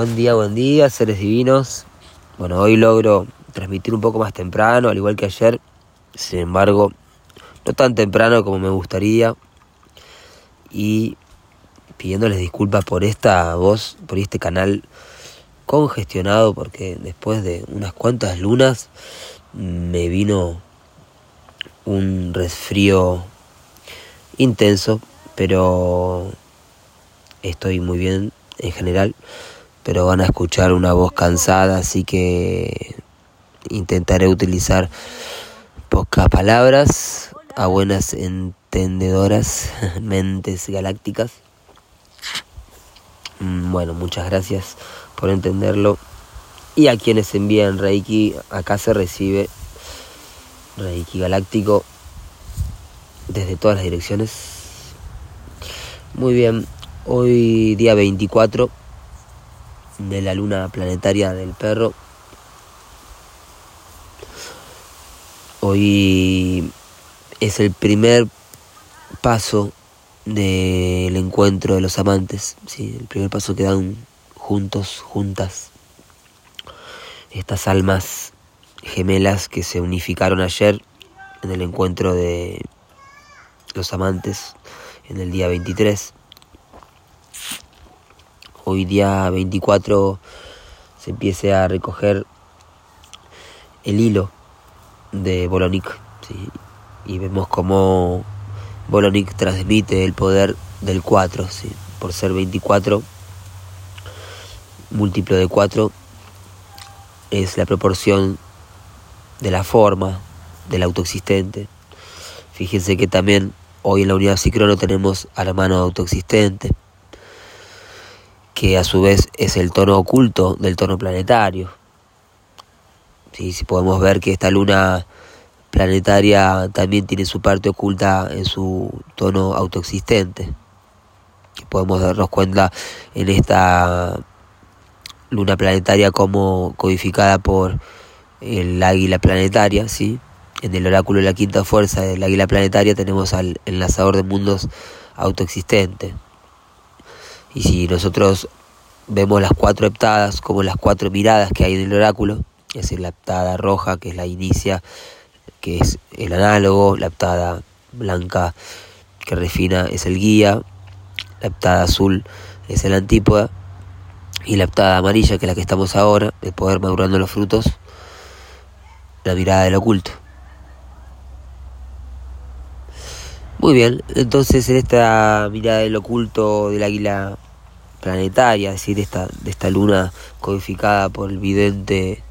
Buen día, buen día, seres divinos. Bueno, hoy logro transmitir un poco más temprano, al igual que ayer. Sin embargo, no tan temprano como me gustaría. Y pidiéndoles disculpas por esta voz, por este canal congestionado, porque después de unas cuantas lunas me vino un resfrío intenso, pero estoy muy bien en general, pero van a escuchar una voz cansada, así que intentaré utilizar pocas palabras a buenas entendedoras mentes galácticas. Mm, bueno, muchas gracias por entenderlo. Y a quienes envían Reiki, acá se recibe Reiki Galáctico desde todas las direcciones. Muy bien, hoy día 24 de la luna planetaria del perro. Hoy es el primer paso del encuentro de los amantes, ¿sí? el primer paso que dan juntos, juntas, estas almas gemelas que se unificaron ayer en el encuentro de los amantes en el día 23. Hoy día 24 se empiece a recoger el hilo de Bolonic y vemos cómo Bolonic transmite el poder del 4 ¿sí? por ser 24 múltiplo de 4 es la proporción de la forma del autoexistente. Fíjense que también hoy en la unidad psicrono tenemos a la mano autoexistente, que a su vez es el tono oculto del tono planetario. Si podemos ver que esta luna planetaria también tiene su parte oculta en su tono autoexistente. Podemos darnos cuenta en esta luna planetaria como codificada por el águila planetaria, ¿sí? En el oráculo de la quinta fuerza del águila planetaria tenemos al enlazador de mundos autoexistente. Y si nosotros vemos las cuatro heptadas como las cuatro miradas que hay en el oráculo, es decir, la heptada roja que es la inicia, que es el análogo, la heptada blanca que refina es el guía, la heptada azul es el antípoda y la heptada amarilla que es la que estamos ahora, de poder madurando los frutos, la mirada del oculto. Muy bien, entonces en esta mirada del oculto del águila planetaria, es decir, esta, de esta luna codificada por el vidente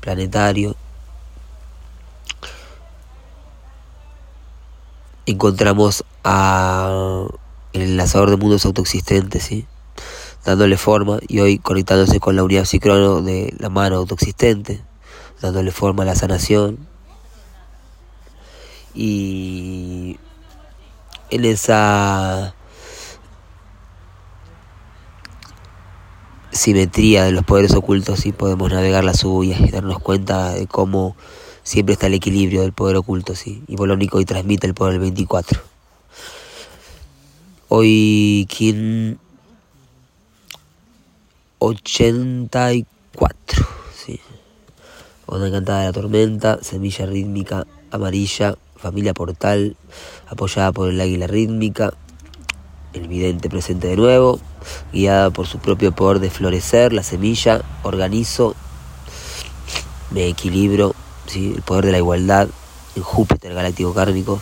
planetario, encontramos a el enlazador de mundos autoexistentes, ¿sí? dándole forma y hoy conectándose con la unidad psicrono de la mano autoexistente, dándole forma a la sanación. Y en esa simetría de los poderes ocultos sí podemos navegar las suyas y darnos cuenta de cómo siempre está el equilibrio del poder oculto, sí. Y Bolónico hoy transmite el poder del 24. Hoy quien 84. Sí. Onda encantada de la tormenta, semilla rítmica amarilla, familia portal, apoyada por el águila rítmica, el vidente presente de nuevo, guiada por su propio poder de florecer, la semilla, organizo, me equilibro, ¿sí? el poder de la igualdad, en Júpiter galáctico kármico,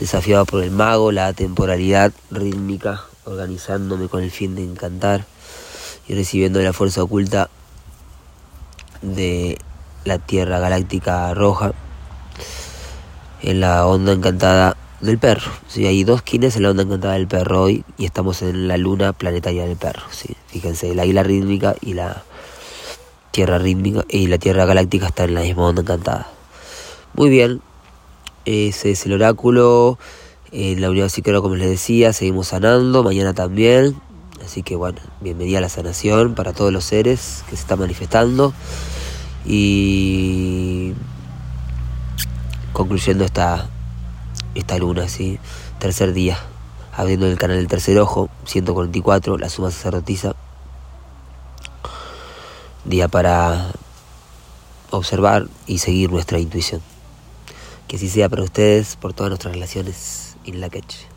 desafiado por el mago, la temporalidad rítmica, organizándome con el fin de encantar y recibiendo la fuerza oculta de la Tierra Galáctica Roja en la onda encantada del perro. ¿sí? Hay dos quines en la onda encantada del perro hoy y estamos en la luna planetaria del perro. ¿sí? Fíjense, el águila rítmica y la Tierra rítmica y la Tierra Galáctica están en la misma onda encantada. Muy bien, ese es el oráculo. En la unidad psíquica, como les decía, seguimos sanando. Mañana también. Así que bueno, bienvenida a la sanación para todos los seres que se están manifestando. Y concluyendo esta, esta luna, ¿sí? tercer día, abriendo el canal del tercer ojo, 144, la suma sacerdotisa. día para observar y seguir nuestra intuición. Que así sea para ustedes por todas nuestras relaciones en la queche.